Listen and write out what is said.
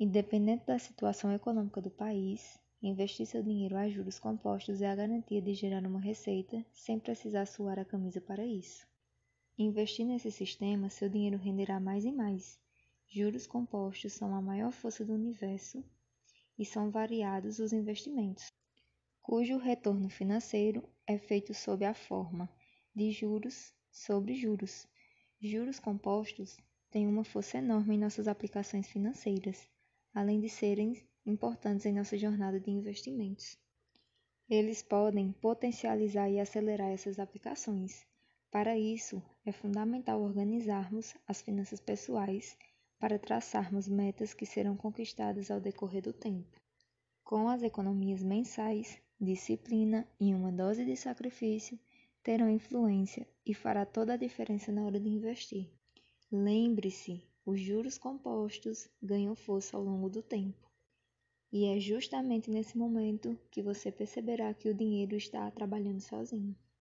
Independente da situação econômica do país, investir seu dinheiro a juros compostos é a garantia de gerar uma receita sem precisar suar a camisa para isso. Investir nesse sistema, seu dinheiro renderá mais e mais. Juros compostos são a maior força do universo e são variados os investimentos, cujo retorno financeiro é feito sob a forma de juros sobre juros. Juros compostos têm uma força enorme em nossas aplicações financeiras, além de serem importantes em nossa jornada de investimentos. Eles podem potencializar e acelerar essas aplicações. Para isso, é fundamental organizarmos as finanças pessoais para traçarmos metas que serão conquistadas ao decorrer do tempo. Com as economias mensais, disciplina e uma dose de sacrifício terão influência e fará toda a diferença na hora de investir. Lembre-se, os juros compostos ganham força ao longo do tempo. E é justamente nesse momento que você perceberá que o dinheiro está trabalhando sozinho.